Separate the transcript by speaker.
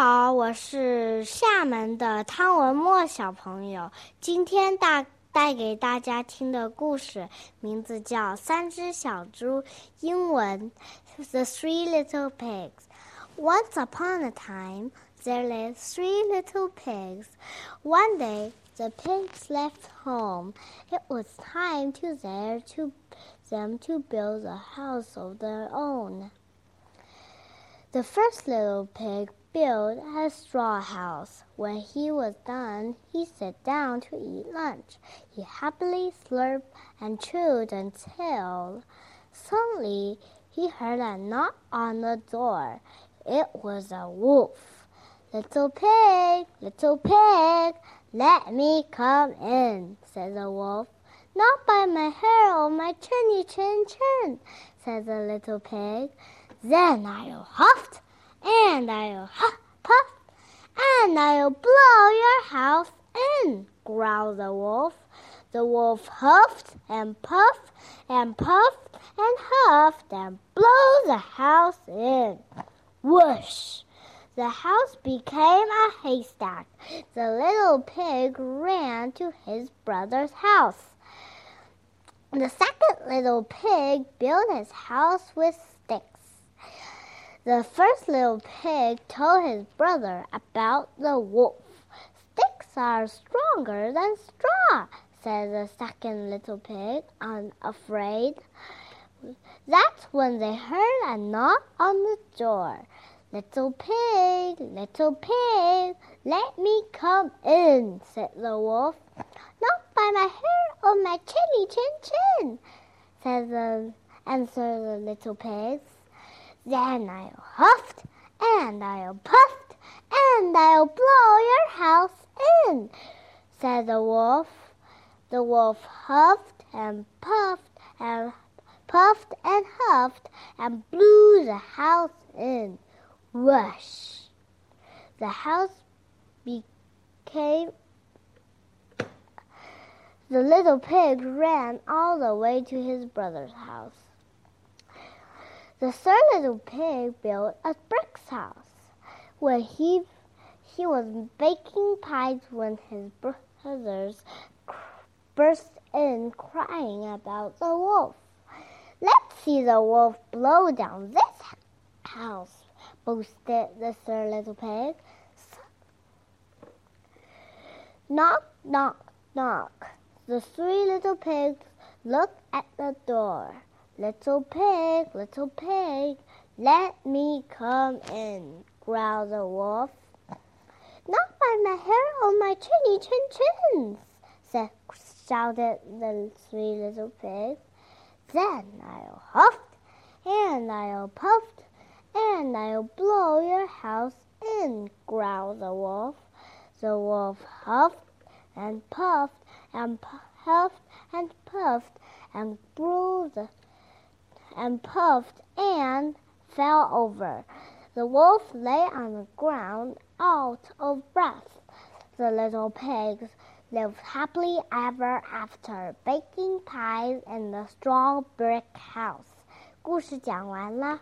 Speaker 1: 好，我是厦门的汤文墨小朋友。今天大带给大家听的故事名字叫《三只小猪》，英文《The Three Little Pigs》。Once upon a time, there lived three little pigs. One day, the pigs left home. It was time to there to them to build a house of their own. The first little pig built a straw house. When he was done, he sat down to eat lunch. He happily slurped and chewed until suddenly he heard a knock on the door. It was a wolf. Little pig, little pig, let me come in, said the wolf. Not by my hair or my chinny chin chin, said the little pig. Then I'll huff and I'll huff puff and I'll blow your house in, growled the wolf. The wolf huffed and puffed and puffed and huffed and blew the house in. Whoosh! The house became a haystack. The little pig ran to his brother's house. The second little pig built his house with the first little pig told his brother about the wolf. Sticks are stronger than straw, said the second little pig, unafraid. That's when they heard a knock on the door. Little pig, little pig, let me come in, said the wolf. Not by my hair or my chinny chin chin, said the answered the little pigs. Then I'll huffed and I'll puffed and I'll blow your house in, said the wolf. The wolf huffed and puffed and puffed and huffed and blew the house in. Whoosh! The house became. The little pig ran all the way to his brother's house. The third little pig built a brick house. When he he was baking pies when his brothers burst in crying about the wolf. Let's see the wolf blow down this house, boasted the third little pig. Knock, knock, knock. The three little pigs looked at the door. Little pig, little pig, let me come in, growled the wolf. Not by my hair or my chinny chin chins, said, shouted the three little pigs. Then I'll huff and I'll puff and I'll blow your house in, growled the wolf. The wolf huffed and puffed and puffed and puffed and blew the and puffed and fell over. The wolf lay on the ground out of breath. The little pigs lived happily ever after, baking pies in the straw brick house. 故事讲完了。